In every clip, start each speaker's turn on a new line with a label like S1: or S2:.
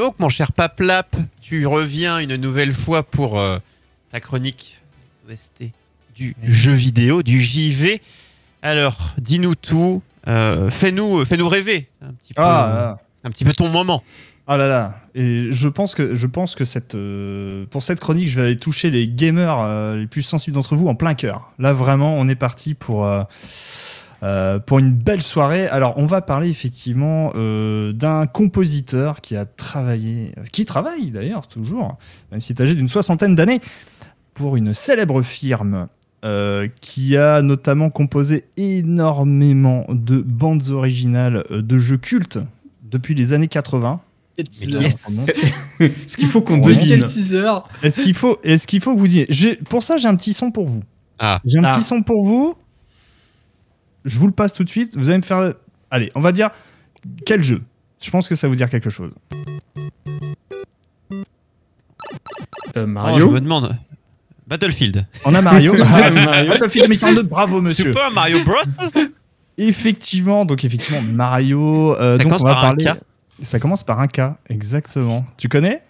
S1: Donc, mon cher Paplap, tu reviens une nouvelle fois pour euh, ta chronique OST du jeu vidéo, du JV. Alors, dis-nous tout. euh, fais-nous, fais-nous rêver un petit peu,
S2: Ah, ah.
S1: un petit peu ton moment.
S2: Ah là là, et je pense que, je pense que cette, euh, pour cette chronique, je vais aller toucher les gamers euh, les plus sensibles d'entre vous en plein cœur. Là, vraiment, on est parti pour, euh, euh, pour une belle soirée. Alors, on va parler effectivement euh, d'un compositeur qui a travaillé, euh, qui travaille d'ailleurs toujours, même s'il est âgé d'une soixantaine d'années, pour une célèbre firme. euh, qui a notamment composé énormément de bandes originales euh, de jeux cultes depuis les années 80.
S1: Yes.
S3: Ce qu'il faut qu'on devine.
S4: Quel teaser
S2: Est-ce qu'il faut, est-ce qu'il faut que vous disiez? Pour ça, j'ai un petit son pour vous.
S1: Ah,
S2: J'ai un
S3: Ah.
S2: petit son pour vous. Je vous le passe tout de suite. Vous allez me faire. Allez, on va dire quel jeu? Je pense que ça va vous dire quelque chose.
S3: Euh,
S1: oh, je
S3: Mario.
S1: me demande. Battlefield.
S2: On a Mario. Ah,
S3: Mario.
S2: Battlefield 2042. Bravo, monsieur.
S1: C'est pas Mario Bros
S2: Effectivement, donc effectivement Mario. euh,
S1: Ça
S2: donc
S1: commence
S2: on va
S1: par un. K.
S2: Ça commence par un K, exactement. Tu connais?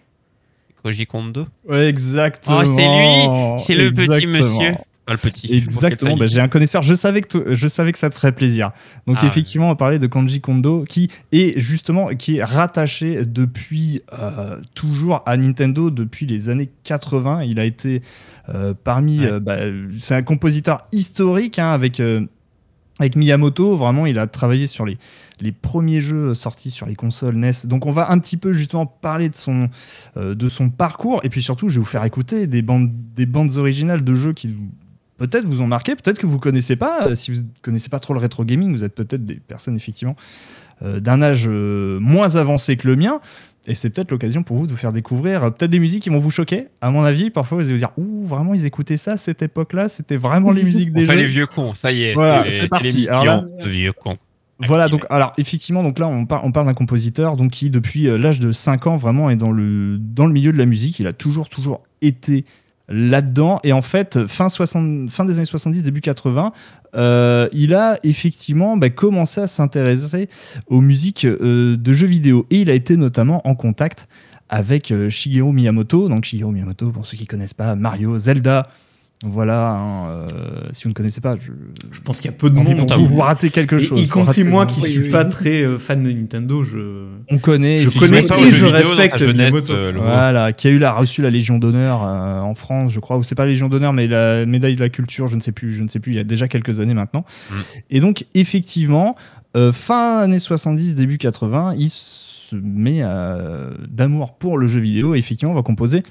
S1: Koji Kondo.
S2: Ouais, exactement.
S1: Oh, c'est lui C'est le petit monsieur. Pas le petit.
S2: Exactement, bah, j'ai un connaisseur, je savais, que je savais que ça te ferait plaisir. Donc
S1: Ah,
S2: effectivement, on parlait de Kanji Kondo qui est justement qui est rattaché depuis euh, toujours à Nintendo depuis les années 80. Il a été euh, parmi,
S1: Ouais.
S2: euh, bah, c'est un compositeur historique hein, avec avec Miyamoto. Vraiment, il a travaillé sur les les premiers jeux sortis sur les consoles NES. Donc on va un petit peu justement parler de son, euh, de son parcours et puis surtout je vais vous faire écouter des bandes, des bandes originales de jeux qui vous- peut-être vous ont marqué, peut-être que vous connaissez pas. Euh, Si vous connaissez pas trop le rétro gaming, vous êtes peut-être des personnes effectivement euh, d'un âge euh, moins avancé que le mien. Et c'est peut-être l'occasion pour vous de vous faire découvrir peut-être des musiques qui vont vous choquer. À mon avis, parfois vous allez vous dire Ouh, vraiment, ils écoutaient ça à cette époque-là, c'était vraiment les musiques des
S1: On fait
S2: jeux.
S1: les vieux cons, ça y est.
S2: Voilà,
S1: c'est
S2: parti. Alors
S1: de vieux cons.
S2: Voilà, donc alors effectivement, donc là on, par- on parle d'un compositeur donc qui depuis l'âge de 5 ans vraiment est dans le dans le milieu de la musique, il a toujours toujours été là-dedans. Et en fait fin 60 fin des années 70 début 80 euh, il a effectivement bah, commencé à s'intéresser aux musiques euh, de jeux vidéo. Et il a été notamment en contact avec euh, Shigeru Miyamoto. Donc Shigeru Miyamoto pour ceux qui connaissent pas Mario Zelda voilà hein, euh, si vous ne connaissez pas je,
S3: Je pense qu'il y a peu de monde.
S2: vous, vous ratez quelque chose
S3: y compris moi qui
S4: Oui,
S3: suis
S4: oui.
S3: pas très euh, fan de Nintendo, je.
S2: on connaît
S3: Je connais
S1: pas
S3: et je respecte
S1: jeunesse,
S3: Miyamoto.
S1: euh,
S2: voilà qui a eu la reçu la Légion d'honneur euh, en France je crois ou c'est pas la Légion d'honneur mais la médaille de la culture je ne sais plus je ne sais plus il y a déjà quelques années maintenant
S1: Mm.
S2: et donc effectivement euh, fin années 70 début 80 il se met euh, d'amour pour le jeu vidéo et effectivement on va composer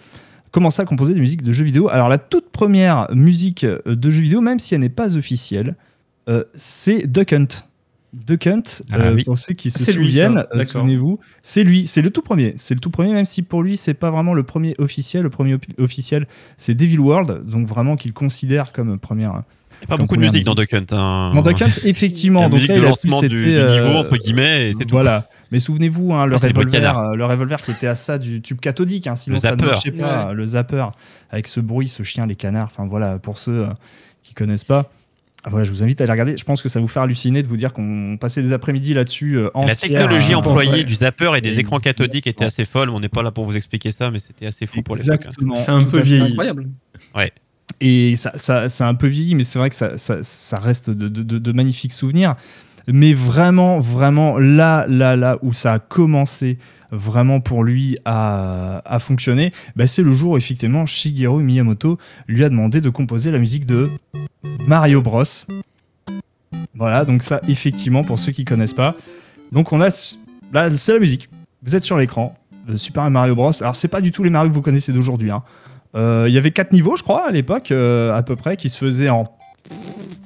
S2: commencer à composer des musiques de jeux vidéo alors la toute première musique euh, de jeux vidéo même si elle n'est pas officielle euh, c'est Duck Hunt Duck Hunt,
S1: Ah
S2: euh,
S1: oui.
S2: pour ceux qui se
S3: C'est lui, ça.
S2: souviennent, euh,
S3: D'accord.
S2: souvenez-vous, c'est lui, c'est le tout premier, c'est le tout premier, même si pour lui c'est pas vraiment le premier officiel, le premier op- officiel c'est Devil World, donc vraiment qu'il considère comme première.
S1: Il n'y a pas beaucoup de musique dans. Duck Hunt. Hein.
S2: Dans Duck Hunt, effectivement,
S1: La
S2: donc
S1: musique
S2: là,
S1: de lancement du, du
S2: euh,
S1: niveau, entre guillemets, et c'est tout.
S2: Voilà. Mais souvenez-vous, hein, le,
S1: Ah, le
S2: revolver, euh, le revolver qui était à ça du tube cathodique, hein, sinon
S1: Le
S2: ça ne
S1: zapper.
S2: marchait pas. Le zapper, avec ce bruit, ce chien, les canards. Enfin voilà, pour ceux euh, qui connaissent pas. Ah, voilà, je vous invite à aller regarder. Je pense que ça vous faire halluciner de vous dire qu'on passait des après-midi là-dessus. euh,
S1: La technologie
S2: euh,
S1: employée
S3: ouais.
S1: du zapper et des
S2: Et-
S1: écrans cathodiques était assez folle. On n'est pas là pour vous expliquer ça, mais c'était assez fou pour hein.
S2: Exactement.
S3: C'est un peu
S2: fait.
S3: vieilli.
S4: Incroyable.
S2: Et ça, ça, c'est un peu vieilli, mais c'est vrai que ça, ça, ça reste de, de- de- de magnifiques souvenirs. Mais vraiment, vraiment, là, là, là où ça a commencé vraiment pour lui à, fonctionner, bah, c'est le jour où effectivement Shigeru Miyamoto lui a demandé de composer la musique de Mario Bros. Voilà, donc ça, effectivement, pour ceux qui connaissent pas. Donc on a, là, c'est la musique. Vous êtes sur l'écran, de Super Mario Bros. Alors c'est pas du tout les Mario que vous connaissez d'aujourd'hui. hein. Euh, Il y avait quatre niveaux, je crois, à l'époque, euh, à peu près, qui se faisaient en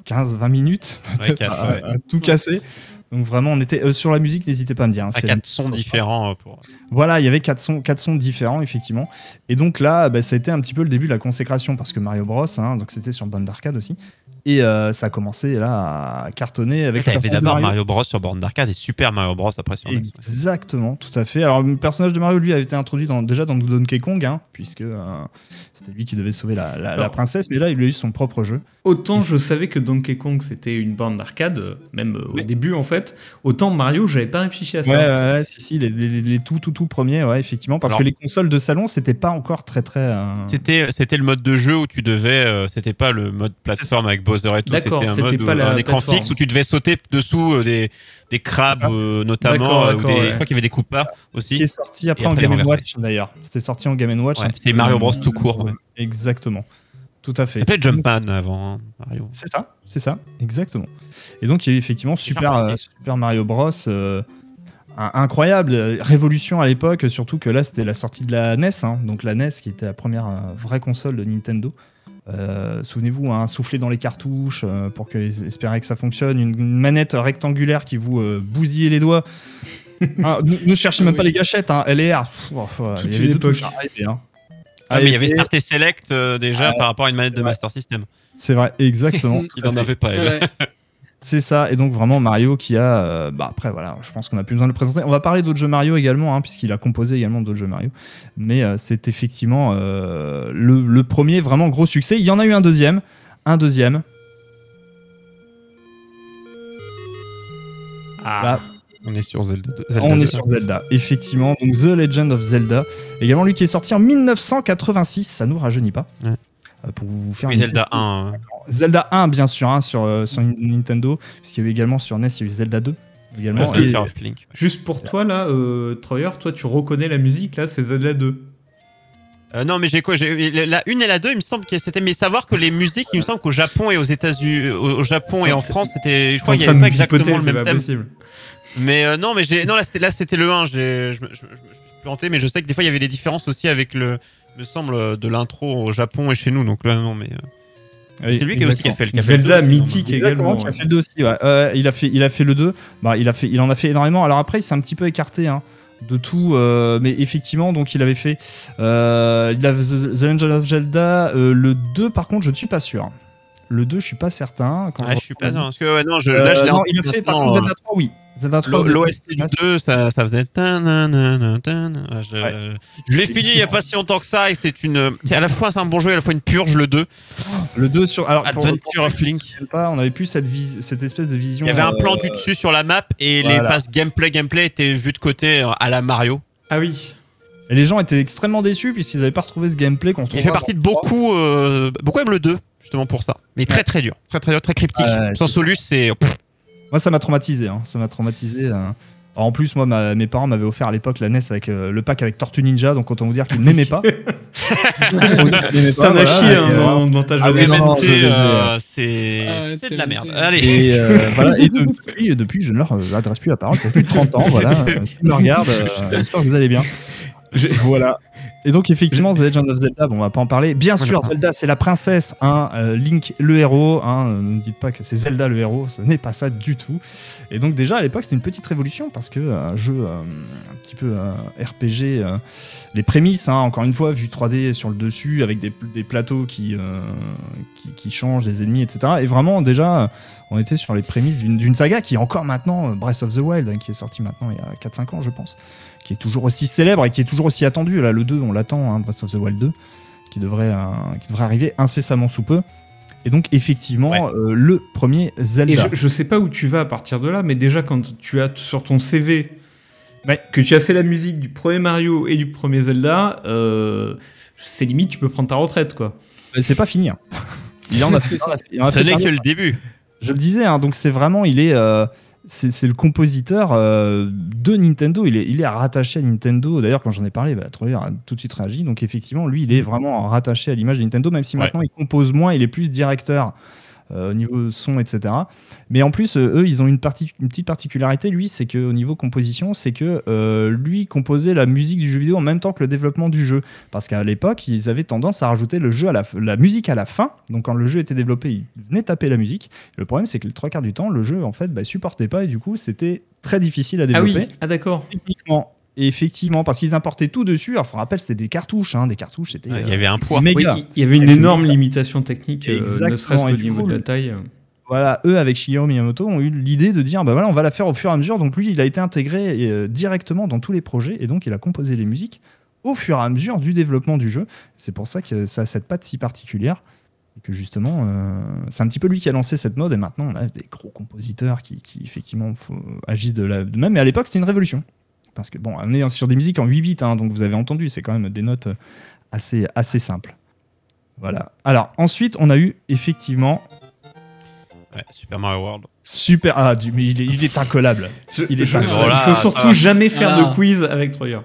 S2: 15-20 minutes,
S1: Ouais,
S2: peut-être,
S1: quatre,
S2: à-
S1: ouais.
S2: à tout casser. Donc vraiment, on était euh, sur la musique, n'hésitez pas à me dire. hein,
S1: À
S2: c'est-
S1: quatre sons différents. euh, Pour...
S2: Voilà, il y avait quatre sons, quatre sons différents, effectivement. Et donc là, bah, ça a été un petit peu le début de la consécration, parce que Mario Bros, hein, donc c'était sur bande d'arcade aussi. Et euh, ça a commencé là à cartonner avec de
S1: d'abord
S2: Mario.
S1: Mario Bros sur borne d'arcade et Super Mario Bros après sur ouais.
S2: Exactement, tout à fait. Alors, le personnage de Mario, lui, avait été introduit dans- déjà dans Donkey Kong, hein, puisque euh, c'était lui qui devait sauver la, la- la
S3: Alors.
S2: princesse, mais là, il a eu son propre jeu.
S3: Autant je savais que Donkey Kong c'était une bande d'arcade, euh, même euh, au début en fait, autant Mario j'avais pas réfléchi à ça.
S2: Ouais, ouais, ouais, si, si, les, les- les tout, tout, tout premiers, ouais, effectivement, parce
S1: Alors-
S2: que les consoles de salon, c'était pas encore très, très. euh,
S1: C'était c'était le mode de jeu où tu devais euh, c'était pas le mode plateforme avec Bowser et tout
S3: D'accord,
S1: c'était un
S3: c'était
S1: mode
S3: pas la
S1: un écran fixe où tu devais sauter dessous euh, des des crabes euh, notamment euh, ou des-
S3: ouais.
S1: je crois qu'il y avait des
S2: qui
S1: aussi
S2: est sorti après en Game Watch d'ailleurs. C'était sorti en Game Watch.
S1: Ouais, c'était Mario
S2: euh,
S1: Bros tout court, ouais.
S2: Exactement. Tout à
S1: ça
S2: fait.
S1: s'appelait Jumpman avant hein, Mario
S2: C'est ça, c'est ça, exactement. Et donc il y a eu effectivement Super, euh, Super Mario Bros. euh, incroyable, euh, révolution à l'époque, surtout que là c'était la sortie de la NES, hein, donc la NES qui était la première euh, vraie console de Nintendo. Euh, Souvenez-vous, hein, souffler dans les cartouches euh, pour que, espérer que ça fonctionne, une, une manette rectangulaire qui vous euh, bousillait les doigts. Hein, ne, ne cherchez même
S4: Oui.
S2: pas les gâchettes, hein, LR. oh, il y avait
S3: une
S2: deux touches hein.
S1: Ah, mais il y avait Start et Select euh, déjà
S2: Ah,
S1: par rapport à une manette de. Master System
S2: C'est vrai, exactement.
S1: il en avait pas elle.
S4: Ouais.
S2: C'est ça, et donc vraiment Mario qui a. euh, bah après, voilà, je pense qu'on a plus besoin de le présenter. On va parler d'autres jeux Mario également, hein, puisqu'il a composé également d'autres jeux Mario. Mais euh, c'est effectivement euh, le, le premier vraiment gros succès. Il y en a eu un deuxième. Un deuxième.
S1: Ah,
S2: Là,
S1: on est sur Zelda, Zelda
S2: on
S1: 2.
S2: est sur Zelda, effectivement. Donc The Legend of Zelda. Également lui qui est sorti en 1986, ça nous rajeunit pas.
S1: Ouais.
S2: Euh, Pour vous faire
S1: oui
S2: une
S1: Zelda 1 hein.
S2: Zelda 1, bien sûr, hein, sur, euh, sur Nintendo, puisqu'il y a eu également sur NES, il y a eu Zelda 2. Également.
S3: Parce que-
S2: Et-
S1: Sculpture of Link
S3: Juste pour toi là, euh, Troyer, toi tu reconnais la musique là, c'est Zelda 2.
S1: Euh, non, mais j'ai quoi j'ai La une et la deux, il me semble que c'était. Mais savoir que les musiques, il me semble qu'au Japon et aux États-Unis, au au Japon et en France, c'était. Je crois qu'il n'y avait pas exactement le même thème.
S3: Possible.
S1: Mais euh, non, mais j'ai. Non, là, c'était là, c'était le 1. j'ai- Je, me- je, je me suis planté, mais je sais que des fois, il y avait des différences aussi avec le. Me semble de l'intro au Japon et chez nous. Donc là, non, mais. euh, c'est lui qui, a aussi qui a fait le le
S3: Zelda
S1: deux,
S3: mythique
S2: Exactement,
S3: également.
S2: qui a fait le 2 aussi. ouais. Euh, il, a fait, il a fait le 2. Bah, il, a fait, il en a fait énormément. Alors après, il s'est un petit peu écarté hein, de tout. euh, mais effectivement, donc il avait fait euh, il a The, The Legend of Zelda. euh, le 2, par contre, je ne suis pas sûr. Le 2, je suis pas certain. Quand
S1: Ah, je suis pas. Non, parce que ouais, non, je,
S2: Euh,
S1: là, je
S2: non, il a fait par contre
S1: euh,
S2: Zelda 3, oui. Zelda 3.
S1: L'O-
S2: Zelda
S1: L'OST du 2, ça, ça faisait. Ah, Je,
S2: Ouais.
S1: je l'ai fini il n'y a pas si longtemps que ça et c'est une. C'est à la fois c'est un bon jeu et à la fois une purge le 2.
S2: Le 2 sur. Alors,
S1: Adventure
S2: pour-
S1: of Link.
S2: pas, on avait plus cette, vis- cette espèce de vision.
S1: Il y avait un plan
S2: euh,
S1: du dessus sur la map et les phases gameplay gameplay étaient vues de côté euh, à la Mario.
S3: Ah oui.
S2: Et les gens étaient extrêmement déçus puisqu'ils n'avaient pas retrouvé ce gameplay qu'on
S1: Il fait partie de beaucoup. euh, beaucoup aiment le 2 justement pour ça. Mais très très dur, très très dur, très cryptique. Sans Solus, c'est.
S2: Moi, ça m'a traumatisé. hein. Ça m'a traumatisé. euh. Alors, en plus, moi, ma- mes parents m'avaient offert à l'époque la NES avec euh, le pack avec Tortue Ninja, donc autant vous dire qu'ils n'aimaient pas.
S3: T'en as chié hein, dans, ta jeunesse.
S1: euh, c'est
S4: Ah,
S1: de la merde. Allez.
S2: Et, euh, voilà, et depuis, depuis, je ne leur adresse plus la parole. Ça fait plus de 30 ans. Voilà. S'ils me regardent, euh, j'espère que vous allez bien. Voilà. Et donc, effectivement, The Legend of Zelda, bon, on va pas en parler. Bien sûr. Zelda, c'est la princesse. Hein, euh, Link, le héros. Hein, euh, ne dites pas que c'est Zelda le héros. Ce n'est pas ça du tout. Et donc, déjà, à l'époque, c'était une petite révolution parce que euh, un jeu euh, un petit peu euh, RPG, les prémices, hein, encore une fois, vue 3D sur le dessus, avec des, des plateaux qui, qui, qui changent, des ennemis, etc. Et vraiment, déjà, on était sur les prémices d'une saga qui est encore maintenant Breath of the Wild, hein, qui est sorti maintenant il y a 4-5 ans, je pense, qui est toujours aussi célèbre et qui est toujours aussi attendu. Là, le 2, on l'attend, hein, Breath of the Wild 2, qui devrait, euh, qui devrait arriver incessamment sous peu. Et donc, effectivement,
S1: Ouais.
S2: euh, le premier
S3: Et
S2: Zelda.
S3: je, je sais pas où tu vas à partir de là, mais déjà quand tu as sur ton CV
S2: Ouais.
S3: que tu as fait la musique du premier Mario et du premier Zelda, euh, c'est limite tu peux prendre ta retraite quoi.
S2: Mais C'est pas fini. hein. Il en a fait.
S1: Ce n'est que le début.
S2: Je le disais, hein, donc c'est vraiment, il est, euh, c'est le compositeur euh, de Nintendo. Il est, il est rattaché à Nintendo. D'ailleurs, quand j'en ai parlé, bah, Troyer a tout de suite réagi. Donc effectivement, lui, il est vraiment rattaché à l'image de Nintendo, même si
S1: Ouais.
S2: maintenant il compose moins, il est plus directeur. Euh, au niveau son, etc. Mais en plus, euh, eux, ils ont une, partie, une petite particularité, lui, c'est qu'au niveau composition, c'est que euh, lui composait la musique du jeu vidéo en même temps que le développement du jeu. Parce qu'à l'époque, ils avaient tendance à rajouter le jeu à la, la musique à la fin. Donc quand le jeu était développé, ils venaient taper la musique. Le problème, c'est que les trois quarts du temps, le jeu en fait bah, supportait pas et du coup, c'était très difficile à
S3: Ah
S2: développer.
S3: oui, ah d'accord.
S2: Techniquement Et effectivement, parce qu'ils importaient tout dessus. Alors, faut rappelle, c'était des cartouches, hein, des cartouches, c'était.
S1: Ouais, Il y
S2: euh,
S1: avait un poids.
S2: méga.
S3: Oui, il y avait une énorme limitation technique, euh, ne serait-ce qu'au
S2: du
S3: niveau
S2: coup,
S3: de la
S2: le-
S3: taille.
S2: voilà, eux avec Shigeru Miyamoto ont eu l'idée de dire bah voilà, on va la faire au fur et à mesure. Donc lui, il a été intégré euh, directement dans tous les projets et donc il a composé les musiques au fur et à mesure du développement du jeu. C'est pour ça que ça a cette patte si particulière et que justement, euh, c'est un petit peu lui qui a lancé cette mode et maintenant on a des gros compositeurs qui, qui, effectivement faut- agissent de la de même. Mais à l'époque, c'était une révolution parce que bon, on est sur des musiques en 8 bits, hein, donc vous avez entendu, c'est quand même des notes euh, assez assez simples. Voilà. Alors ensuite, on a eu effectivement
S1: Ouais, Super Mario World.
S2: Super. Ah, du- mais il est, il est incollable. Il est
S3: je-
S2: pas-
S3: il
S1: Voilà,
S3: faut surtout jamais faire
S4: Voilà.
S3: de quiz avec Troyer.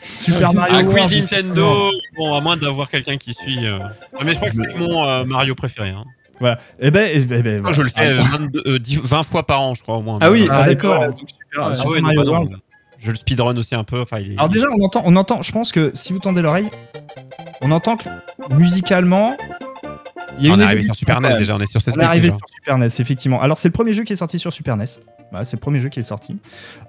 S2: Super
S3: Ah,
S2: Mario
S1: Un
S2: World.
S1: quiz Nintendo. Bon, à moins d'avoir quelqu'un qui suit. euh, ouais, mais je crois que c'est mon euh, Mario préféré. hein.
S2: Voilà. Eh ben, eh ben, eh ben, voilà.
S1: je le fais euh,
S2: Ah,
S1: 22, euh, 10 20 fois par an, je crois, au moins.
S3: Ah oui,
S2: ah,
S3: ah, d'accord.
S2: donc Super,
S4: Ah,
S2: Super
S1: Ah ouais, non,
S2: Mario World.
S1: Je le speedrun aussi un peu. Enfin, il est-
S2: Alors déjà, on entend, on entend. Je pense que si vous tendez l'oreille, on entend que musicalement, il y a
S1: on
S2: une
S1: est arrivé sur Super NES déjà, on est sur 16
S2: On est arrivé
S1: déjà.
S2: sur Super NES, effectivement. Alors, c'est le premier jeu qui est sorti sur Super NES. Voilà, c'est le premier jeu qui est sorti.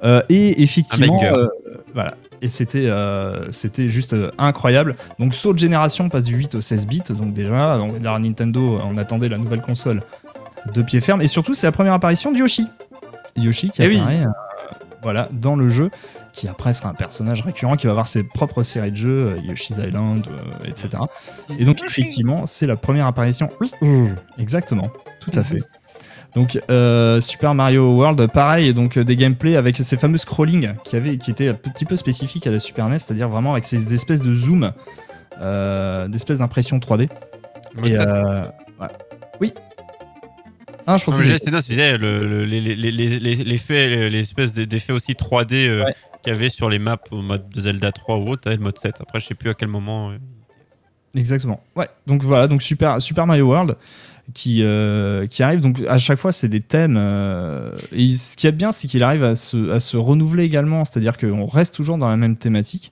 S2: Euh, et effectivement, euh, voilà. Et c'était, euh, c'était juste euh, incroyable. Donc, saut de génération, on passe du 8 au 16 bits. Donc, déjà, on à Nintendo, on attendait la nouvelle console de pied ferme. Et surtout, c'est la première apparition de Yoshi. Yoshi qui
S3: Eh oui.
S2: apparaît voilà, dans le jeu, qui après sera un personnage récurrent qui va avoir ses propres séries de jeux, euh, Yoshi's Island, euh, etc. Et donc, effectivement, c'est la première apparition. Oui, exactement, tout à fait. Donc, euh, Super Mario World, pareil, donc euh, des gameplays avec ces fameux scrolling qui, avaient, qui étaient un petit peu spécifiques à la Super NES, c'est-à-dire vraiment avec ces espèces de zoom, euh, d'espèces d'impression 3D.
S1: Mode
S2: Et,
S1: 7.
S2: euh, ouais. Oui. Ah, je pensais que-
S1: c'est non, c'est j'ai le- le- les- les- l'espèce d'effet aussi 3D euh,
S2: Ouais.
S1: qu'il y avait sur les maps au mode de Zelda 3 ou autre, t'avais le mode 7. Après, je sais plus à quel moment. euh,
S2: Exactement. Ouais. Donc voilà, donc Super, Super Mario World qui, euh, qui arrive. Donc à chaque fois, c'est des thèmes. euh, et ce qui est bien, c'est qu'il arrive à se, à se renouveler également. C'est-à-dire qu'on reste toujours dans la même thématique.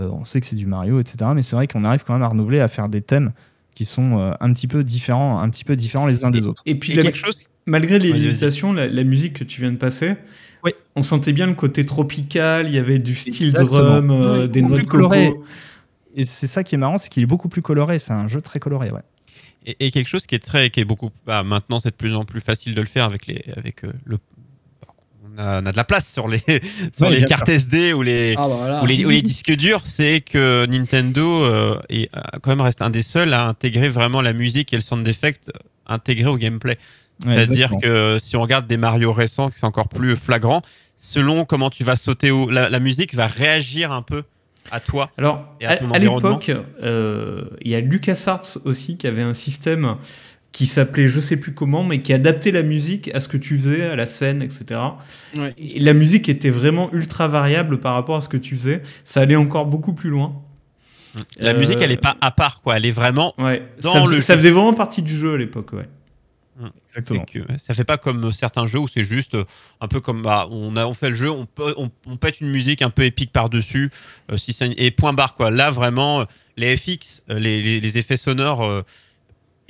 S2: Euh, on sait que c'est du Mario, etc. Mais c'est vrai qu'on arrive quand même à renouveler, à faire des thèmes qui sont euh, un petit peu différents, un petit peu différents les uns des autres.
S3: Et puis,
S1: Et
S3: la-
S1: quelque chose.
S3: malgré les limitations, la, la musique que tu viens de passer,
S2: Oui.
S3: on sentait bien le côté tropical, il y avait du style
S2: Exactement.
S3: drum, euh,
S4: Oui,
S3: des noix de coco.
S2: Et c'est ça qui est marrant, c'est qu'il est beaucoup plus coloré. C'est un jeu très coloré, ouais.
S1: Et, et quelque chose qui est très, qui est beaucoup. Bah, maintenant, c'est de plus en plus facile de le faire avec les, avec euh, le. On a, on a de la place sur les, sur
S2: Ouais,
S1: les
S2: bien
S1: cartes SD ou les,
S4: Ah bah voilà.
S1: ou les, ou les disques durs, c'est que Nintendo euh, est, euh, quand même reste un des seuls à intégrer vraiment la musique et le sound effect intégré au gameplay. C'est-à-dire que si on regarde des Mario récents, c'est encore plus flagrant, selon comment tu vas sauter, au, la, la musique va réagir un peu à toi.
S3: Alors,
S1: Et à
S3: à,
S1: ton
S3: à
S1: environnement.
S3: l'époque, euh, il y a LucasArts aussi qui avait un système qui s'appelait je sais plus comment, mais qui adaptait la musique à ce que tu faisais, à la scène, etc.
S4: Ouais.
S3: Et la musique était vraiment ultra variable par rapport à ce que tu faisais. Ça allait encore beaucoup plus loin.
S1: La
S3: Euh,
S1: musique, elle est pas à part, quoi. Elle est vraiment.
S3: Ouais,
S1: Dans
S3: ça,
S1: le
S3: faisait, ça
S1: jeu.
S3: faisait vraiment partie du jeu à l'époque, ouais.
S2: Exactement.
S1: c'est que ça fait pas comme certains jeux où c'est juste euh, un peu comme bah, on a on fait le jeu, on, peut, on, on pète une musique un peu épique par dessus, si c'est une- et point barre quoi. Là vraiment, euh, les FX, euh, les, les- les effets sonores euh,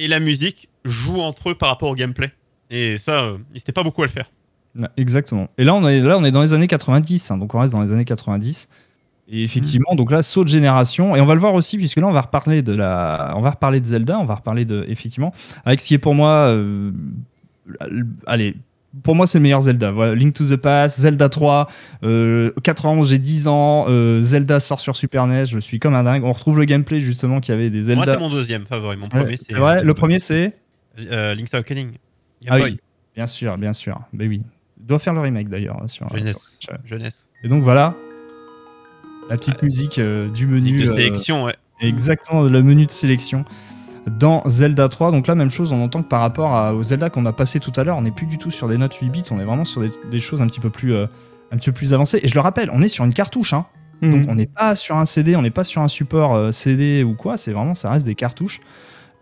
S1: et la musique jouent entre eux par rapport au gameplay. Et ça, euh, ils n'étaient pas beaucoup à le faire.
S2: Exactement. Et là, on est, là, on est dans les années 90, hein, donc on reste dans les années 90. Et effectivement, donc là, saut de génération. Et on va le voir aussi, puisque là, on va reparler de la, on va reparler de Zelda, on va reparler de, effectivement, avec ce qui est pour moi, euh, allez, pour moi, c'est le meilleur Zelda. Voilà, Link to the Past, Zelda 3, euh, 91, j'ai 10 ans, euh, Zelda sort sur Super NES, je suis comme un dingue. On retrouve le gameplay justement qu'il y avait des
S1: Moi,
S2: Zelda.
S1: c'est mon deuxième favori. Mon premier, c'est
S2: vrai, le premier c'est
S1: euh, Link's Awakening. Game
S2: Ah
S1: Boy.
S2: oui, bien sûr, bien sûr. Mais oui, il doit faire le remake d'ailleurs hein, sur.
S1: Jeunesse.
S2: sur-
S1: Jeunesse.
S2: Et donc voilà, la petite musique euh, du menu.
S1: De
S2: euh,
S1: sélection, ouais.
S2: exactement, le menu de sélection dans Zelda 3. Donc là, même chose, on entend que par rapport à, au Zelda qu'on a passé tout à l'heure, on n'est plus du tout sur des notes 8 bits, on est vraiment sur des, des choses un petit peu plus. euh, un petit peu plus avancées. Et je le rappelle, on est sur une cartouche, hein. donc
S3: Mhm.
S2: on n'est pas sur un CD, on n'est pas sur un support euh, CD ou quoi, c'est vraiment, ça reste des cartouches.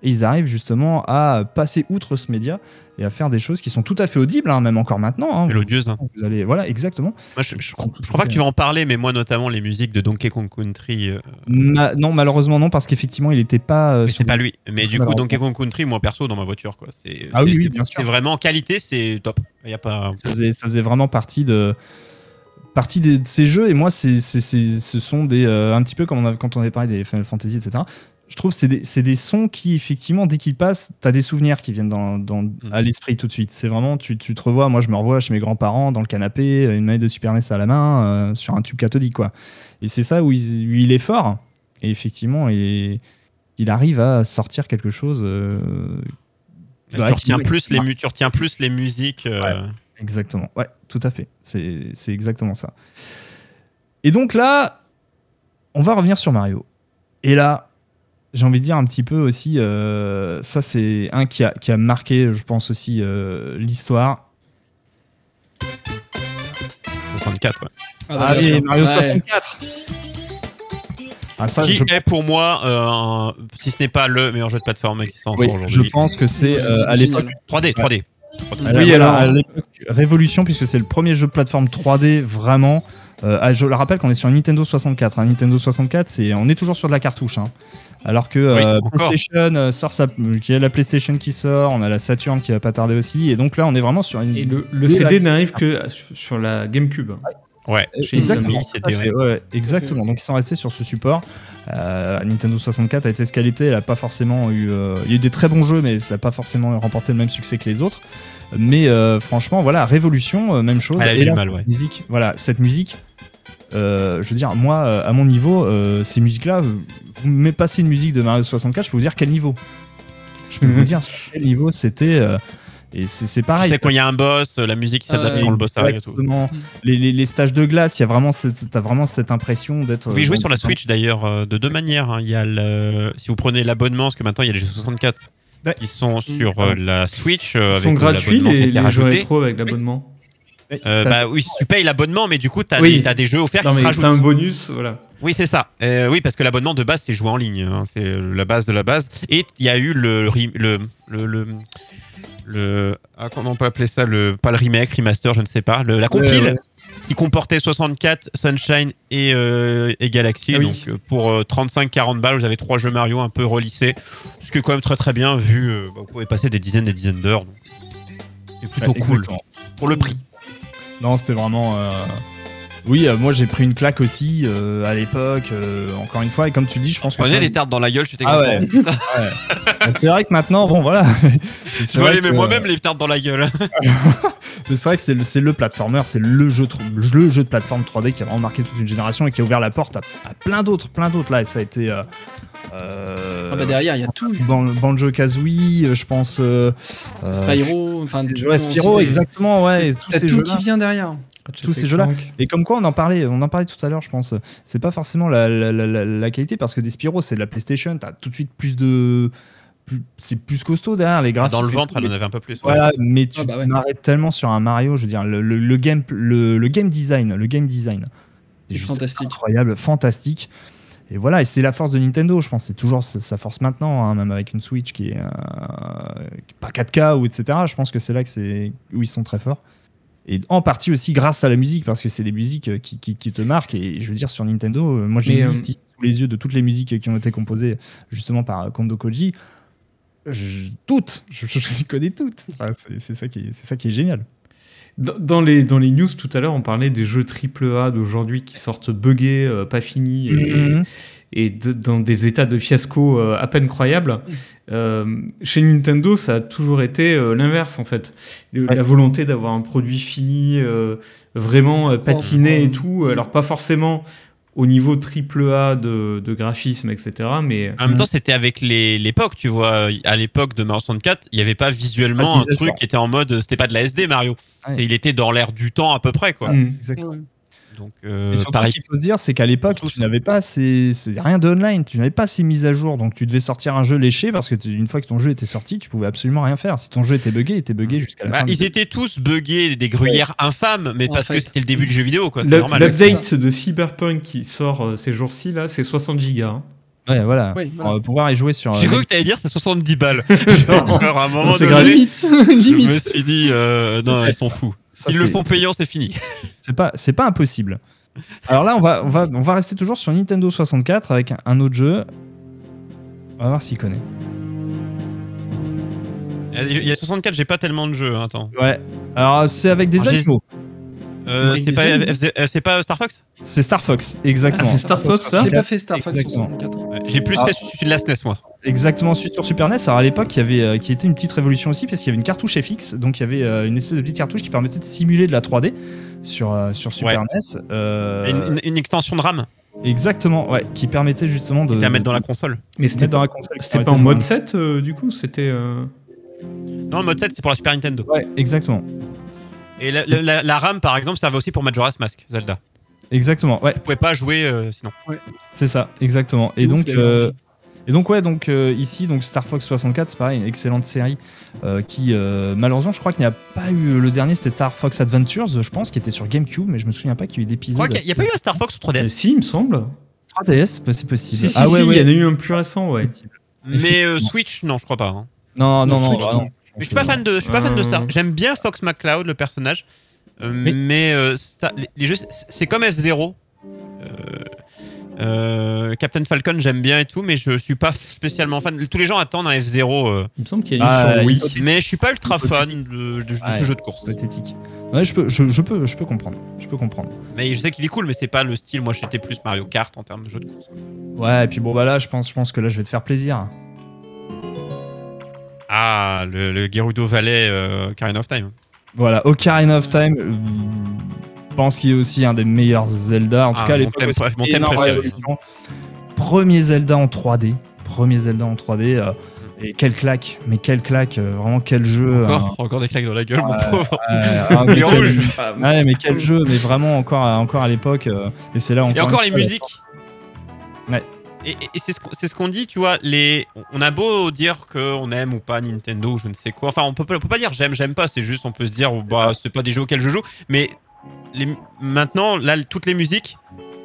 S2: Et ils arrivent justement à passer outre ce média et à faire des choses qui sont tout à fait audibles, hein, même encore maintenant. hein.
S1: Mélodieuse. hein.
S2: Vous allez, voilà, exactement.
S1: Moi, je, je, je crois pas que tu vas en parler, mais moi, notamment, les musiques de Donkey Kong Country. euh,
S2: Ma- non, malheureusement non, parce qu'effectivement, il n'était pas. euh,
S1: c'est pas lui. Mais du coup. Donkey Kong Country, moi perso, dans ma voiture, quoi. C'est
S2: Ah oui, oui,
S1: c'est-
S2: bien sûr.
S1: c'est vraiment qualité, c'est top. Y a pas.
S2: ça faisait, ça faisait vraiment partie de partie de, ces jeux et moi c'est ce sont des euh, un petit peu comme on a, quand on avait parlé des Final Fantasy etc je trouve que c'est des, c'est des sons qui effectivement dès qu'ils passent t'as des souvenirs qui viennent dans, dans- à l'esprit tout de suite c'est vraiment tu, tu te revois moi je me revois chez mes grands-parents dans le canapé une manette de Super NES à la main euh, sur un tube cathodique quoi et c'est ça où il, où il est fort et effectivement il, il arrive à sortir quelque chose euh,
S1: tu, retiens plus les mu- tu retiens plus les musiques. euh,
S2: Exactement, ouais, tout à fait. C'est c'est exactement ça. Et donc là, on va revenir sur Mario. Et là, j'ai envie de dire un petit peu aussi, euh, ça c'est un qui a, qui a marqué, je pense aussi, euh, l'histoire.
S1: 64, ouais.
S4: Ah, sûr.
S2: Mario
S4: Ouais.
S2: 64 ah, ça,
S1: Qui
S2: je,
S1: est pour moi, euh, un- si ce n'est pas le meilleur jeu de plateforme existant encore
S2: oui, je
S1: aujourd'hui
S2: pense que c'est euh, à l'époque
S1: 3D, 3D.
S2: À la-
S3: Oui, alors-
S2: à l'époque, Révolution, puisque c'est le premier jeu de plateforme 3D vraiment. Euh, ah, je le rappelle qu'on est sur un Nintendo 64. Un Nintendo 64, c'est, on est toujours sur de la cartouche. hein. Alors que euh. PlayStation euh, sort sa, qu'il y a la PlayStation qui sort, on a la Saturn qui va pas tarder aussi, et donc là on est vraiment sur une.
S3: Et le, CD n'arrive que sur la GameCube.
S1: Ouais.
S3: chez
S2: exactement,
S1: Nintendo,
S2: fait, ouais, exactement. Donc ils sont restés sur ce support. Euh, Nintendo 64 a été ce qu'elle était, elle a pas forcément eu. euh, il y a eu des très bons jeux, mais ça n'a pas forcément remporté le même succès que les autres. Mais euh, franchement, voilà, Révolution, euh, même chose.
S1: Elle a
S2: Et
S1: du
S2: là,
S1: mal, ouais.
S2: Musique, voilà, cette musique. Euh, je veux dire, moi, euh, à mon niveau, euh, ces musiques-là, euh, vous me passez une musique de Mario 64, je peux vous dire quel niveau. Je peux vous dire sur quel niveau c'était. euh, et c'est c'est
S1: Tu
S2: pareil.
S1: sais, quand il y a un boss, la musique qui s'adapte
S4: Ouais.
S1: quand le boss arrive et tout.
S2: Exactement. Les, les, les stages de glace, il y a vraiment cette, t'as vraiment cette impression d'être.
S1: Vous pouvez jouer sur la Switch d'ailleurs euh, de deux manières. hein. Il y a le... Si vous prenez l'abonnement, parce que maintenant il y a les jeux 64
S2: Ouais.
S1: qui sont sur euh, la Switch. euh,
S3: Ils
S1: avec
S3: sont
S1: euh,
S3: gratuits les, les jeux rétro avec l'abonnement.
S1: Euh, bah oui, si tu payes l'abonnement, mais du coup, t'as
S3: Oui.
S1: des, jeux offerts
S3: Non
S1: qui
S3: mais
S1: se
S3: t'as un
S1: rajoutent.
S3: bonus, voilà.
S1: Oui, c'est ça. Euh, oui, parce que l'abonnement de base, c'est jouer en ligne. hein. C'est la base de la base. Et il y a eu le. le, le, le, le- ah, comment on peut appeler ça le, Pas le remake, remaster, je ne sais pas. Le, la compile
S2: ouais.
S1: qui comportait 64, Sunshine et, euh, et Galaxy.
S3: Ah oui.
S1: Donc euh, pour euh, 35-40 balles, vous avez trois jeux Mario un peu relissés. Ce qui est quand même très très bien vu. euh, bah, vous pouvez passer des dizaines et des dizaines d'heures. C'est plutôt
S2: Ouais,
S1: cool pour le prix.
S2: Non, c'était vraiment. euh, Oui, euh, moi j'ai pris une claque aussi euh, à l'époque, euh, encore une fois, et comme tu dis, je pense que.
S1: Prenez
S2: ça-
S1: des tartes dans la gueule, j'étais
S2: Ah ouais. Ouais. C'est vrai que maintenant, bon voilà.
S1: Je volais
S2: que-
S1: moi-même les tartes dans la gueule.
S2: Mais c'est vrai que c'est le, le platformer, c'est le jeu, tr- le jeu de plateforme 3D qui a vraiment marqué toute une génération et qui a ouvert la porte à, à plein d'autres, plein d'autres. Là, et ça a été. Euh,
S4: Ah bah derrière, il y a tout.
S2: Ban- Banjo Kazooie, euh, je pense. euh, euh,
S4: Spyro, enfin,
S2: ouais, Spyro, exactement, ouais. tous ces
S4: tout
S2: jeux-là.
S4: qui vient derrière.
S2: Tous ces jeux-là. Et comme quoi, on en parlait, on en parlait tout à l'heure, je pense. C'est pas forcément la, la- la- la- la qualité parce que des Spyro, c'est de la PlayStation. T'as tout de suite plus de, c'est plus costaud derrière les graphismes.
S1: Dans le ventre,
S2: tout,
S1: elle en avait un peu plus. ouais.
S2: Voilà, mais tu
S4: Ah bah ouais.
S2: m'arrêtes tellement sur un Mario. Je veux dire, le, le- le game, le, le game design, le game design,
S4: C'est
S2: juste
S4: fantastique.
S2: incroyable, fantastique. Et voilà, et c'est la force de Nintendo, je pense. C'est toujours sa force maintenant, hein, même avec une Switch qui est euh, pas 4K ou etc. Je pense que c'est là que c'est où ils sont très forts. Et en partie aussi grâce à la musique, parce que c'est des musiques euh, qui, qui- qui te marquent. Et je veux dire, sur Nintendo, euh, moi j'ai une liste sous les yeux de toutes les musiques qui ont été composées justement par Kondo Koji. Je- toutes, je, les connais toutes. Enfin, c'est c'est ça, qui est- c'est ça qui est génial.
S3: Dans les, dans les news tout à l'heure, on parlait des jeux AAA d'aujourd'hui qui sortent buggés, euh, pas finis, et,
S2: Mhm.
S3: et de- dans des états de fiasco euh, à peine croyables. Euh, chez Nintendo, ça a toujours été l'inverse en fait. Le-
S2: Ouais.
S3: La volonté d'avoir un produit fini, vraiment patiné
S4: Oh.
S3: et tout. Alors pas forcément au niveau AAA de, de graphisme, etc. Mais
S1: En même temps, c'était avec les- l'époque, tu vois. À l'époque de Mario 64, il n'y avait pas visuellement
S2: Pas de
S1: un truc qui était en mode. C'était pas de la SD, Mario.
S2: Ouais.
S1: Il était dans l'air du temps à peu près, quoi.
S3: Mm.
S2: Exactement.
S1: Donc, euh,
S2: Et surtout,
S1: pareil.
S2: ce qu'il faut se dire, c'est qu'à l'époque, tu n'avais pas ces, ces- rien d'online, tu n'avais pas ces mises à jour, donc tu devais sortir un jeu léché parce que une fois que ton jeu était sorti, tu pouvais absolument rien faire. Si ton jeu était buggé, il était buggé jusqu'à la
S1: Bah,
S2: fin.
S1: ils étaient tous buggés, des gruyères infâmes, mais
S4: En
S1: parce que c'était le début du jeu vidéo, quoi. C'est
S3: L'up-
S1: normal.
S3: L'update de Cyberpunk qui sort euh, ces jours-ci, là, c'est 60 gigas. hein.
S2: Ouais, voilà.
S4: Oui,
S2: On
S4: voilà.
S2: va pouvoir y jouer sur.
S1: J'ai
S2: euh,
S1: cru que t'allais dire c'est 70 balles. Genre, à un moment
S3: C'est
S1: donné,
S3: gratuit.
S4: Limite,
S1: je me suis dit, euh, non, ils sont fous.
S2: Ça,
S1: Ils le font payant, c'est fini.
S2: C'est pas, c'est pas impossible. Alors là, on va, on va, on va rester toujours sur Nintendo 64 avec un, un autre jeu. On va voir s'il connaît.
S1: Il y a 64, j'ai pas tellement de jeux. hein, Attends.
S2: Ouais. Alors c'est avec des animaux.
S1: Euh, c'est pas, euh, c'est pas Star Fox
S2: C'est Star Fox, exactement.
S3: Ah, c'est Star Fox, ça
S4: l'ai pas fait Star Fox
S2: Exactement.
S4: 64.
S1: Ouais, J'ai plus
S2: Ah.
S1: fait celui de la SNES, moi.
S2: Exactement, suite sur Super NES. Alors à l'époque, il y avait, euh, qui était une petite révolution aussi, parce qu'il y avait une cartouche FX, donc il y avait une espèce de petite cartouche qui permettait de simuler de la 3D sur, sur Super
S1: Ouais.
S2: NES. euh,
S1: Et Une, une- une extension de RAM
S2: Exactement, ouais, qui permettait justement de,
S1: à mettre dans la console.
S3: Mais c'était
S2: dans la console.
S3: c'était pas en
S2: de
S3: mode
S2: jouer
S3: 7 euh, du coup C'était. euh,
S1: Non, le mode 7, c'est pour la Super Nintendo.
S2: Ouais, exactement.
S1: Et la, la- la- la RAM, par exemple, servait aussi pour Majora's Mask, Zelda.
S2: Exactement, ouais,
S1: Tu pouvais pas jouer euh, sinon.
S2: c'est ça, exactement. Et donc,
S4: il
S2: euh, et donc ouais, donc euh, ici, donc Star Fox 64, c'est pareil, une excellente série euh, qui, euh, malheureusement, je crois qu'il n'y a pas eu le dernier, c'était Star Fox Adventures, je pense, qui était sur GameCube, mais je me souviens pas qu'il y a eu
S1: crois qu'il n'y a, pas eu un Star Fox sur 3DS.
S3: euh, Si, il me semble.
S2: 3DS, bah, c'est possible.
S3: Si, si,
S2: ah
S3: si,
S2: ouais,
S3: il
S2: ouais.
S3: y en a eu un plus récent, ouais.
S1: Mais euh, Switch, non, je crois pas. hein.
S2: Non, non,
S4: Non,
S2: non,
S4: Switch,
S2: bah,
S4: non.
S1: Je suis pas fan de, je suis pas fan de Star.
S3: Euh.
S1: J'aime bien Fox McCloud, le personnage. Euh,
S2: Oui.
S1: Mais euh, Star- les, les jeux, c'est comme F0. Euh, euh, Captain Falcon, j'aime bien et tout, mais je suis pas spécialement fan. Tous les gens attendent un F0, euh,
S3: Il me semble qu'il y a
S2: Ah,
S3: une sur Wii.
S2: hypothétique.
S1: mais je suis pas ultra fan de, de- de
S2: Ouais.
S1: ce jeu de course.
S2: Pathétique. Ouais, je peux, je, je peux, je peux comprendre. Je peux comprendre.
S1: Mais je sais qu'il est cool, mais c'est pas le style. Moi, j'étais plus Mario Kart en termes de jeu de course.
S2: Ouais, et puis bon, bah là, je pense, je pense que là, je vais te faire plaisir.
S1: Ah, le, le Gerudo Valley euh, Ocarina of Time.
S2: Voilà, Ocarina of Time. euh, Je pense qu'il est aussi un des meilleurs Zelda. En tout
S1: Ah,
S2: cas, à
S1: mon
S2: l'époque,
S1: thème
S2: aussi,
S1: préf- mon thème.
S2: Premier Zelda en 3D. Premier Zelda en 3D. euh, et quelle claque. Mais quelle claque. euh, vraiment, quel jeu.
S1: Encore, encore des claques dans la gueule, mon pauvre.
S2: mais quel-. Ouais, mais quel jeu. Mais vraiment, encore, à- encore à l'époque. euh, et c'est là encore.
S1: Et encore les musiques.
S2: Ouais.
S1: Et, c'est ce qu'on ce dit, tu vois. Les, on a beau dire qu'on aime ou pas Nintendo je ne sais quoi. Enfin, on peut, pas- on peut pas dire j'aime, j'aime pas. C'est juste, on peut se dire, bah, c'est pas des jeux auxquels je joue. Mais les, maintenant, là, toutes les musiques,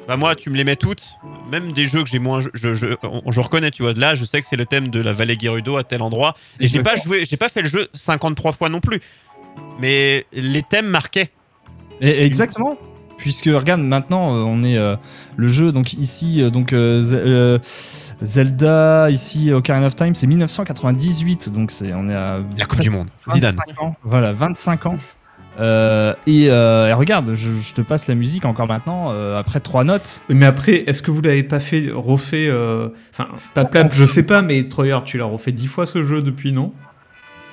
S1: bah, moi, tu me les mets toutes. Même des jeux que j'ai moins. Je, je, je, on- je reconnais, tu vois. Là, je sais que c'est le thème de la vallée Gerudo à tel endroit. Et j'ai pas joué, j'ai pas fait le jeu 53 fois non plus. Mais les thèmes marquaient.
S2: Et- exactement. Puisque regarde maintenant euh, on est euh, le jeu donc ici euh, donc euh, Ze- euh, Zelda ici Ocarina of Time c'est 1998 donc c'est on est à
S1: La Coupe du Monde. Zidane.
S2: 25 ans voilà 25 ans Euh, et, euh, et regarde je, je te passe la musique encore maintenant euh, après trois notes
S3: Mais après, est-ce que vous l'avez pas fait, refait euh, Enfin, pas plate, je sais pas, mais Troyer, tu l'as refait dix fois ce jeu depuis, non?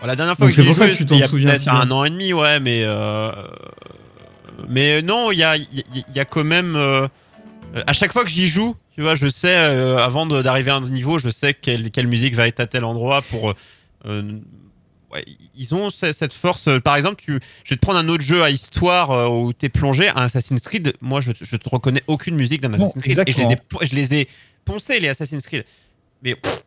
S1: Bon, la dernière fois
S3: Donc
S1: que
S3: c'est pour ça que tu t'en
S1: il y a
S3: souviens bien.
S1: un an et demi, ouais, mais euh, mais non, il y a, y, y quand même euh, à chaque fois que j'y joue, tu vois, je sais euh, avant d'arriver à un niveau, je sais quelle, quelle musique va être à tel endroit pour euh, euh, ouais, ils ont ce- cette force. Par exemple, tu, je vais te prendre un autre jeu à histoire euh, où t'es plongé, un Assassin's Creed. Moi, je, je te reconnais aucune musique d'un Assassin's Creed et je les, ai,
S2: exactement.
S1: po- je les ai poncés les Assassin's Creed. Mais pff,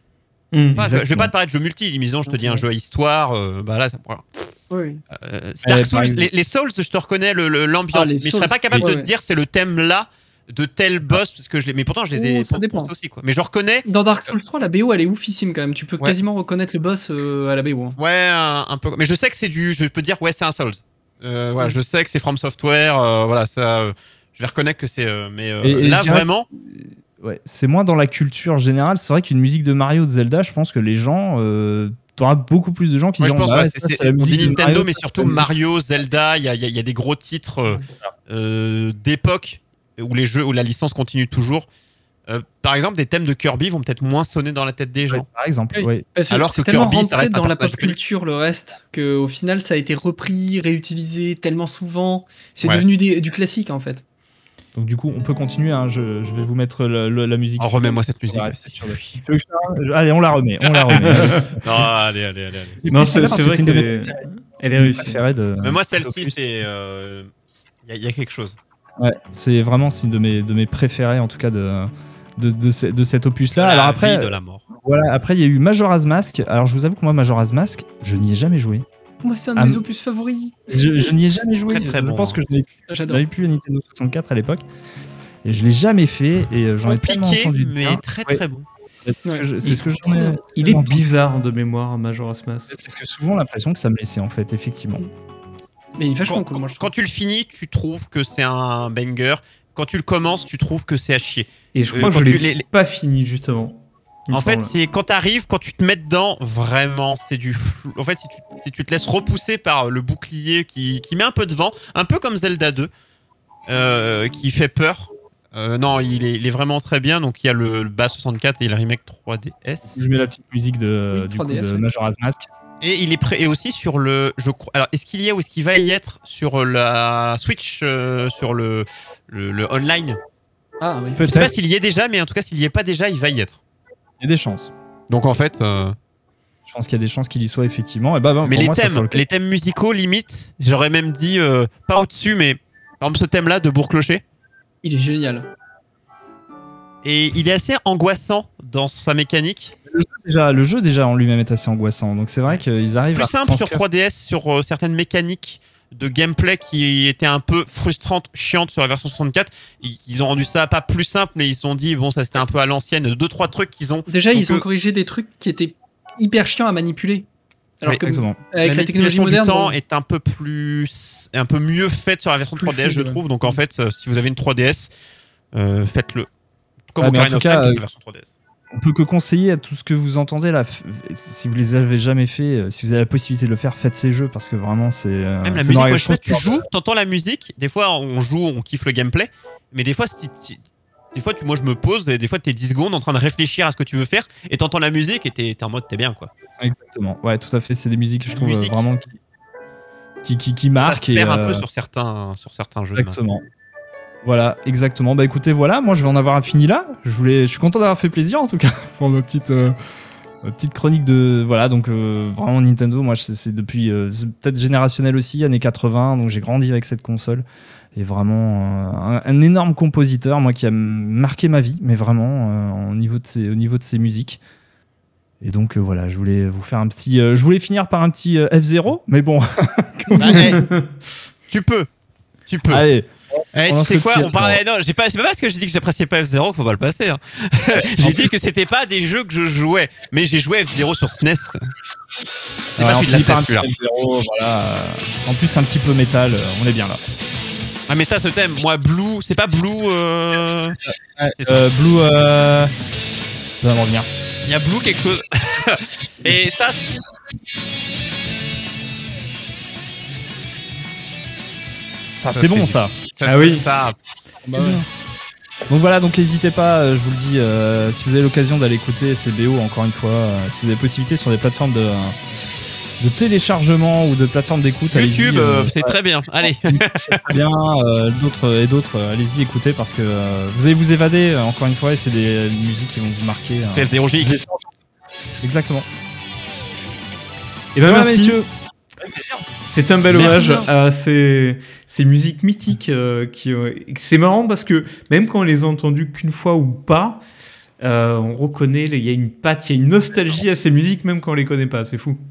S3: Hum.
S1: pas- je vais pas te parler de jeu multi, disons, je te dis un jeu à histoire, euh, bah là, ça, voilà.
S4: Oui.
S1: Euh, Dark
S2: Eh,
S1: Souls, les, les Souls, je te reconnais le- le- l'ambiance,
S4: Ah,
S1: mais je serais
S4: Souls,
S1: pas capable de
S4: Ouais,
S1: te dire c'est le thème là de tel boss parce que je les, mais pourtant je les ai
S4: Oh, ça dépend.
S1: aussi quoi. Mais je reconnais,
S4: Dans Dark Souls 3, la BO elle est oufissime quand même. Tu peux
S1: Ouais.
S4: quasiment reconnaître le boss euh, à la BO. hein.
S1: ouais, un, un peu, mais je sais que c'est du, je peux dire ouais c'est un Souls. Euh, voilà, je sais que c'est From Software, euh, voilà ça, je vais reconnaître que c'est, euh, mais euh,
S2: Et- et
S1: là vraiment,
S2: ouais, c'est moins dans la culture générale c'est vrai qu'une musique de Mario de Zelda je pense que les gens euh, t'auras beaucoup plus de gens qui
S1: moi je pense
S2: bah
S1: ouais, c'est Nintendo,
S2: Mario,
S1: mais surtout Mario, Zelda, il y a, il y a- il y a des gros titres euh, d'époque où les jeux, où la licence continue toujours. Euh, par exemple, des thèmes de Kirby vont peut-être moins sonner dans la tête des gens.
S2: Ouais, par exemple
S4: Oui.
S2: ouais.
S4: Parce que
S1: Alors
S4: c'est
S1: que
S4: tellement
S1: Kirby, ça reste un
S4: dans la pop culture le reste qu'au final ça a été repris, réutilisé tellement souvent. C'est
S1: Ouais.
S4: devenu des- du classique en fait.
S2: Donc du coup on peut continuer hein, je, je vais vous mettre le- le- la musique
S1: Oh, remets-moi cette musique.
S2: Ouais, le- je Allez, on la remet, on la remet.
S1: Non, allez, allez, allez.
S3: Non, c'est vrai qu'elle est, elle est réussie.
S2: de.
S1: Mais moi, celle-ci, c'est. euh, Il y, a- il y a quelque chose.
S2: Ouais, c'est vraiment c'est une de mes de mes préférées en tout cas de de, de, ce- de cet opus là.
S1: La
S2: Alors
S1: vie
S2: après,
S1: de la mort.
S2: voilà, après il y a eu Majora's Mask. Alors je vous avoue que moi Majora's Mask, je n'y ai jamais joué.
S4: Moi c'est un de
S2: Ah,
S4: mes opus favoris.
S2: Je, je n'y ai jamais joué.
S1: Très, très
S2: je
S1: bon,
S2: pense
S1: hein.
S2: que je n'avais plus, la Nintendo 64 à l'époque. Et je l'ai jamais fait et euh, j'en ai tellement entendu
S1: mais
S2: bien.
S1: très
S2: Ouais.
S1: très bon.
S2: C'est ce
S4: Ouais.
S2: que je- c'est
S3: Il-
S2: ce que j'en ai-.
S3: Il est bizarre de mémoire, Majora's Mask.
S2: C'est ce que souvent l'impression que ça me laissait en fait, effectivement.
S4: Mais il est vachement
S1: Quand,
S4: cool, moi je
S1: quand tu le finis, tu trouves que c'est un banger. Quand tu le commences, tu trouves que c'est à chier.
S3: Et je
S1: Euh,
S3: crois que
S1: quand
S3: je
S1: tu
S3: l'ai
S1: les-
S3: pas fini, justement.
S1: En fait, c'est quand t'arrives, quand tu te mets dedans, vraiment, c'est du flou. En fait, si tu, si tu te laisses repousser par le bouclier qui, qui met un peu de vent, un peu comme Zelda 2, euh, qui fait peur. Euh, non, il est, il est vraiment très bien. Donc il y a le, le Bass 64 et le remake 3DS.
S2: Je mets la petite musique de,
S4: Oui,
S2: du coup,
S4: 3DS,
S2: de
S4: oui.
S2: Majora's Mask.
S1: Et il est prêt et aussi sur le. Je crois. Alors est-ce qu'il y a ou est-ce qu'il va y être sur la Switch euh, sur le, le, le online?
S4: Ah oui.
S1: Je sais pas s'il y est déjà, mais en tout cas s'il y est pas déjà, il va y être.
S2: Il y a des chances.
S1: Donc en fait. euh,
S2: Je pense qu'il y a des chances qu'il y soit effectivement. Et bah, bah,
S1: Mais les
S2: moi,
S1: thèmes,
S2: le
S1: les thèmes musicaux, limite, j'aurais même dit euh, pas au-dessus, mais par exemple ce thème-là de Bourg-Clocher.
S4: Il est génial.
S1: Et il est assez angoissant dans sa mécanique.
S2: Déjà, le jeu déjà en lui-même est assez angoissant. Donc c'est vrai qu'ils arrivent
S1: Plus
S2: à
S1: simple sur
S2: transcrire-
S1: 3DS, sur euh, certaines mécaniques de gameplay qui étaient un peu frustrantes, chiantes sur la version 64. Ils, ont rendu ça pas plus simple, mais ils se sont dit, bon, ça c'était un peu à l'ancienne. Deux, trois trucs qu'ils ont.
S4: Déjà,
S1: Donc,
S4: ils ont
S1: euh,
S4: corrigé des trucs qui étaient hyper chiants à manipuler. Alors
S1: Oui,
S4: que
S2: Exactement.
S4: avec la, technologie
S1: manipulation
S4: moderne,
S1: du temps
S4: bon,
S1: est un peu plus, un peu mieux faite sur la version
S4: Plus
S1: 3DS, je
S4: ouais.
S1: trouve. Donc en fait, euh, si vous avez une 3DS, euh, faites-le. Comme
S2: Ah, en tout
S1: of
S2: cas,
S1: est
S2: euh,
S1: la version 3DS.
S2: On peut que conseiller à tout ce que vous entendez là. Si vous les avez jamais fait, euh, si vous avez la possibilité de le faire, faites ces jeux parce que vraiment c'est. euh,
S1: Même la musique, moi, je
S2: choses
S1: tu joues, t'entends la musique. Des fois, on joue, on kiffe le gameplay. Mais des fois, si tu- des fois, tu, moi, je me pose et des fois, t'es 10 secondes en train de réfléchir à ce que tu veux faire et t'entends la musique et t'es en mode, t'es bien, quoi.
S2: Exactement. Ouais, tout à fait. C'est des musiques que je trouve euh,
S1: Musique.
S2: vraiment qui, qui, qui, qui
S1: Ça
S2: marquent.
S1: se perd
S2: et,
S1: un
S2: euh,
S1: peu sur certains, sur certains jeux.
S2: Exactement. Voilà, exactement. Bah écoutez, voilà, moi je vais en avoir fini là. Je voulais, je suis content d'avoir fait plaisir en tout cas pour ma petite, euh, de, voilà, donc euh, vraiment Nintendo. Moi, c'est depuis, euh, peut-être générationnel aussi, années 80, donc j'ai grandi avec cette console et vraiment euh, un, un énorme compositeur, moi qui a marqué ma vie, mais vraiment au niveau de ses, au niveau de ses musiques. Et donc euh, voilà, je voulais vous faire un petit, euh, je voulais finir par un petit euh, F0, mais bon,
S1: tu peux. Tu peux.
S2: allez.
S1: Eh, tu sais quoi On parlait. Non, j'ai pas. C'est pas parce que j'ai dit que j'appréciais pas F0 qu'il faut pas le passer. hein. j'ai dit que c'était pas des jeux que je jouais, mais j'ai joué F0 sur SNES. C'est
S2: Ouais,
S1: pas celui de la SNES,
S2: petit
S1: celui-là.
S2: F0, voilà. En plus, un petit peu métal, euh, on est bien là.
S1: Ah, mais ça, ce thème, moi, Blue, c'est pas Blue. euh.
S2: Euh, Blue, euh... ça va me revenir.
S1: Il y a Blue quelque chose. Et ça.
S2: Ça, c'est bon, ça.
S1: Ça
S3: Ah oui.
S1: Ça.
S2: Donc voilà, donc n'hésitez pas, euh, je vous le dis, euh, si vous avez l'occasion d'aller écouter ces BO, encore une fois, euh, si vous avez possibilité sur des plateformes de, de téléchargement ou de plateformes d'écoute,
S1: YouTube,
S2: euh,
S1: euh, c'est très bien. Allez.
S2: c'est très bien, euh, d'autres et d'autres, allez-y écoutez parce que euh, vous allez vous évader, encore une fois, et c'est des musiques qui vont vous marquer. euh,
S1: F0 GX.
S2: Exactement.
S3: Et ben
S2: Voilà,
S3: merci.
S2: messieurs.
S3: C'est un bel
S1: Merci
S3: hommage à ces, ces musiques mythiques euh, qui. euh, c'est marrant parce que même quand on les a entendues qu'une fois ou pas, euh, on reconnaît, il y a une patte, il y a une nostalgie à ces musiques même quand on les connaît pas. C'est fou.